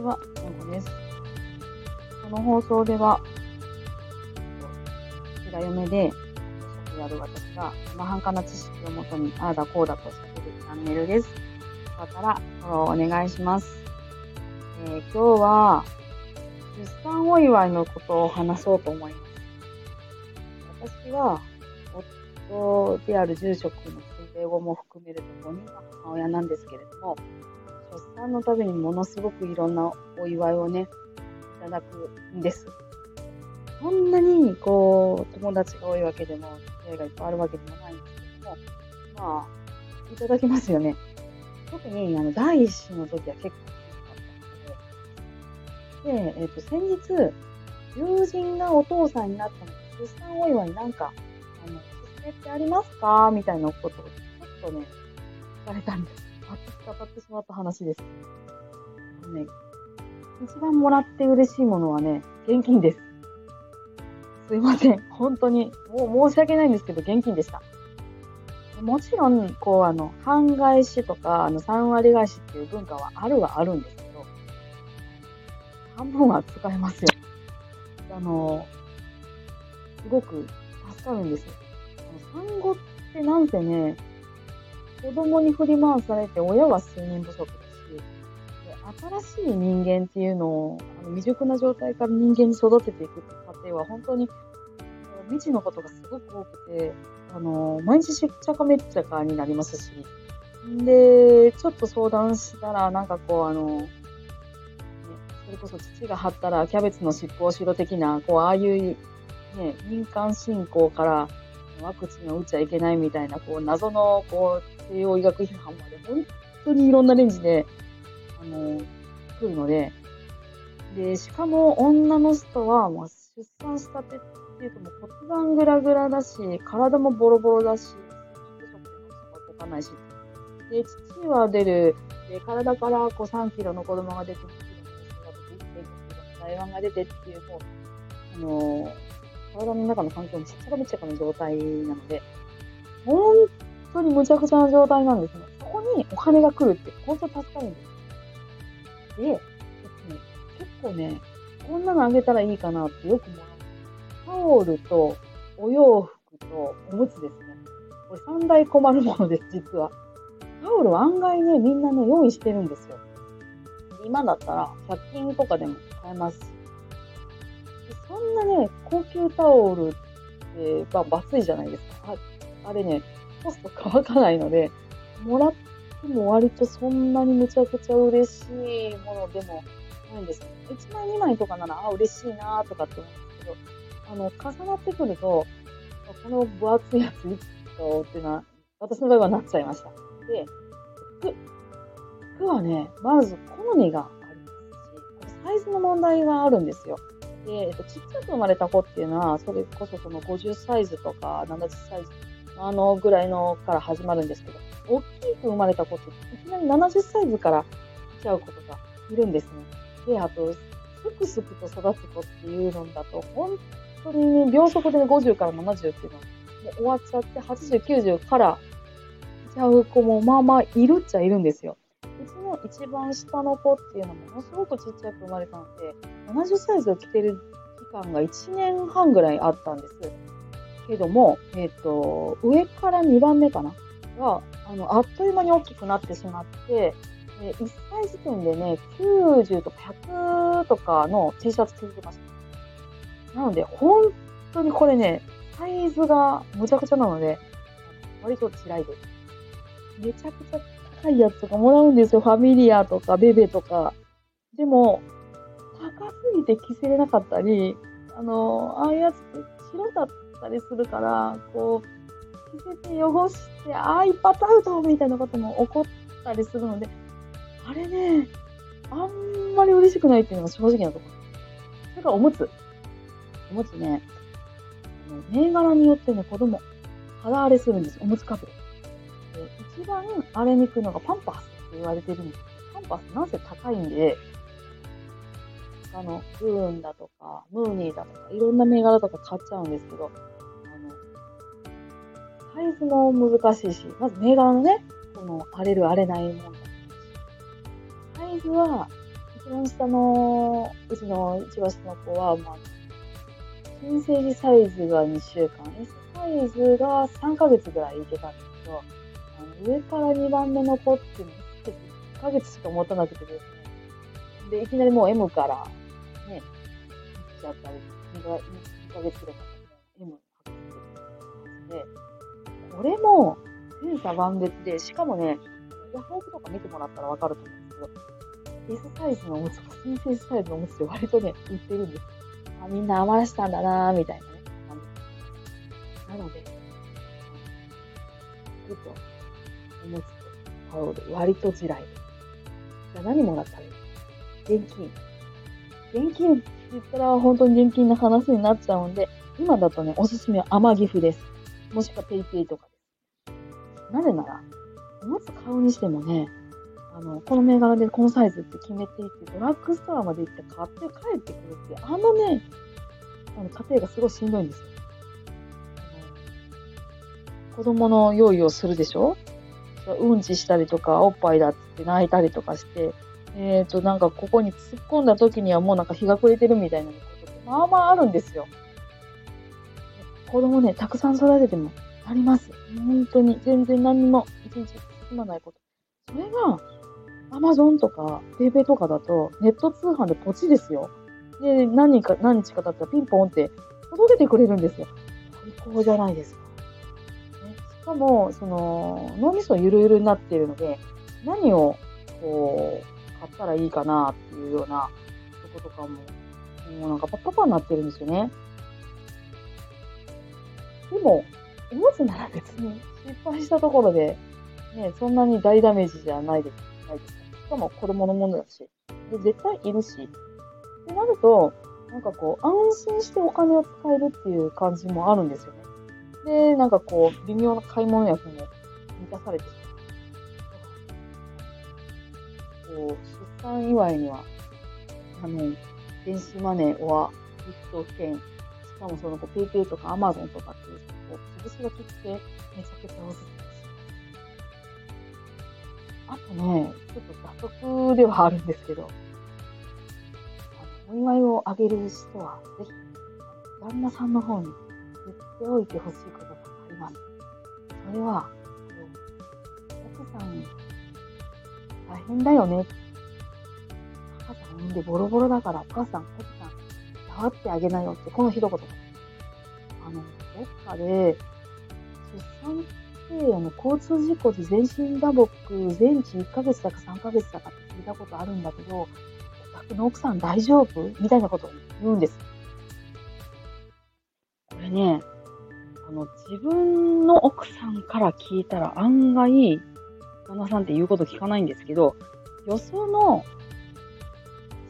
ちは、のこです。この放送では、平嫁で、職やる私が、生半可な知識をもとに、ああだこうだと喋るチャンネルです。よかったら、フォローお願いします。えー、今日は、出産お祝いのことを話そうと思います。私は、夫である住職の生後も含めると5人の母親なんですけれども、出産のたびにものすごくいろんなお祝いをね、いただくんです。そんなに、こう、友達が多いわけでも、出会いがいっぱいあるわけでもないんですけども、まあ、いただきますよね。特に、あの、第一子の時は結構大きかったので、で、えっ、と、先日、友人がお父さんになったので、出産お祝いになんか、あの、勧めてありますか？みたいなことをちょっとね、聞かれたんです。熱く語ってしまった話です。ね、一番もらって嬉しいものはね、現金です。すいません。本当に。もう申し訳ないんですけど、現金でした。もちろん、こう、あの、半返しとか、あの、3割返しっていう文化はあるはあるんですけど、半分は使えますよ。あの、すごく助かるんですよ。あの産後ってなんせね、子供に振り回されて親は睡眠不足だし、新しい人間っていうのを、あの未熟な状態から人間に育てていく過程は本当に未知のことがすごく多くて、あの、毎日しっちゃかめっちゃかになりますし、で、ちょっと相談したら、なんかこう、あの、ね、それこそ父が張ったらキャベツの尻尾をしろ的な、こう、ああいう、ね、民間信仰からワクチンを打っちゃいけないみたいな、こう、謎の、こう、西洋医学批判まで、本当にいろんなレンジで、あの、来るので、で、しかも女の人は、もう出産したてっていうともう骨盤グラグラだし、体もボロボロだし、食でもが動かないし、で、父は出る、で、体からこう3キロの子供が出て、2キロの娘が出て、1.5キロの台湾が出てっていう、もう、あの体の中の環境もちっちゃかめっちゃかの状態なので、本当にむちゃくちゃな状態なんですね。そこにお金が来るって本当助かるんです。で、ね、結構ね、こんなのあげたらいいかなってよくもらう。タオルとお洋服とおむつですね。これ三大困るものです、実は。タオルは案外ね、みんなね、用意してるんですよ。今だったら100均とかでも買えますし。そんなね、高級タオルって、まあ、バツいじゃないですか。あれね、コスト乾かないので、もらっても割とそんなにむちゃくちゃ嬉しいものでもないんです。1枚2枚とかなら、あ、嬉しいなとかって思うんですけど、あの、重なってくると、この分厚いやついつ使おうっていうのは、私の場合はなっちゃいました。で、服。服はね、まず好みがありますし、サイズの問題があるんですよ。で、えっと、ちっちゃく生まれた子っていうのは、それこそその50サイズとか70サイズあのぐらいのから始まるんですけど、大きく生まれた子っていきなり70サイズから来ちゃうことがいるんですね。で、あと、すくすくと育つ子っていうのだと、本当にね、秒速で、ね、50から70っていうのは、もう終わっちゃって、80、90から来ちゃう子もまあまあいるっちゃいるんですよ。うちの一番下の子っていうのもものすごくちっちゃく生まれたので、70サイズを着てる期間が1年半ぐらいあったんです。けども、え、ー、と、上から2番目かな？が、あの、あっという間に大きくなってしまって、え1歳時点でね、90とか100とかの T シャツ着てました。なので、本当にこれね、サイズがむちゃくちゃなので、割と辛いです。めちゃくちゃ高いやつとかもらうんですよ。ファミリアとかベベとか。でも、高すぎて着せれなかったり、あの、ああいうやつって白だったりするから、こう、着せて汚して、ああ、一発アウトみたいなことも起こったりするので、あれね、あんまり嬉しくないっていうのが正直なところ。それからおむつ。おむつね、銘柄によってね、子供、肌荒れするんですよおむつかぶれ。一番荒れにくいのがパンパスって言われてるんですけどパンパスなぜ高いんで、あの、ブーンだとか、ムーニーだとか、いろんな銘柄とか買っちゃうんですけど、あの、サイズも難しいし、まず銘柄のね、この荒れる荒れない問題。サイズは、一番下の、うちの一番下の子は、まあ、新生児サイズが2週間、S サイズが3ヶ月ぐらいいけたんですけど、上から2番目の子っていうのは1ヶ月しか持たなくてですね。で、いきなりもう M からね、行っちゃったり、2ヶ月ぐらい経ったら M 測ってるで、これも、千差万別で、しかもね、ヤフオクとか見てもらったらわかると思うんですけど、S サイズのおむつとか新生サイズのおむつって割とね、売ってるんです。あ、みんな余らしたんだなぁ、みたいなね。なので、おむつとタオル、割と地雷。じゃあ何もらったらいい現金。現金って言ったら本当に現金の話になっちゃうんで、今だとね、おすすめは甘ギフです。もしくはペイペイとかです。なぜなら、おむつ買うにしてもね、あの、この銘柄でこのサイズって決めていって、ドラッグストアまで行って買って帰ってくるって、あのね、あの、家庭がすごいしんどいんですよ。あの子供の用意をするでしょ？うんちしたりとか、おっぱいだって泣いたりとかして、えっ、ー、と、なんかここに突っ込んだ時にはもうなんか日が暮れてるみたいなことって、まあまああるんですよ。子供ね、たくさん育ててもあります。本当に、全然何も一日進まないこと。それが、アマゾンとか、ペイペイとかだと、ネット通販でポチですよ。で、何人か、何日か経ったらピンポンって届けてくれるんですよ。最高じゃないですか。しかも、その、脳みそゆるゆるになっているので、何を、こう、買ったらいいかなっていうようなこととかも、もうなんかパッパパになってるんですよね。でも、おむつなら別に失敗したところで、ね、そんなに大ダメージじゃないです。ないですしかも子供のものだし。で、絶対いるし。ってなると、なんかこう、安心してお金を使えるっていう感じもあるんですよね。で、なんかこう、微妙な買い物欲も満たされてしまう。こう、出産祝いには、あの、電子マネーはギフト券、しかもその、p ペイペイとかアマゾンとかっていう、こう、潰しが効くってめちゃくちゃおすすあとね、ちょっと蛇足ではあるんですけど、お祝いをあげる人は、ぜひ、旦那さんの方に言っておいてほしいことがあります。それは、奥さん、大変だよね。赤ちゃん産んでボロボロだから、お母さん、奥さん、触ってあげなよって、この一言。あの、どっかで、出産で、あの、交通事故で全身打撲、全治1ヶ月だか3ヶ月だかって聞いたことあるんだけど、お宅の奥さん大丈夫みたいなことを言うんです。ね、あの、自分の奥さんから聞いたら案外、旦那さんって言うこと聞かないんですけど、よその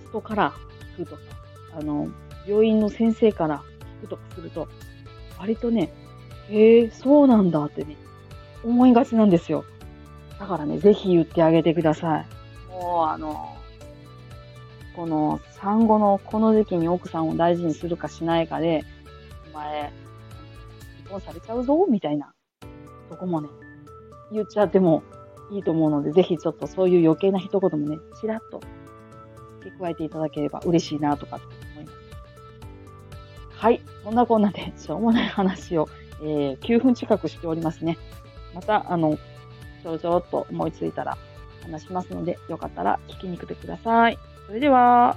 人から聞くとか、あの、病院の先生から聞くとかすると、割とね、へえ、そうなんだってね、思いがちなんですよ。だからね、ぜひ言ってあげてください。もう、あの、この産後のこの時期に奥さんを大事にするかしないかで、お前、離婚されちゃうぞ、みたいな、そこもね、言っちゃってもいいと思うので、ぜひちょっとそういう余計な一言もね、ちらっと付け加えていただければ嬉しいなとかって思います。はい。そんなこんなで、しょうもない話を、えー、9分近くしておりますね。また、あの、ちょろちょろっと思いついたら話しますので、よかったら聞きに来てください。それでは。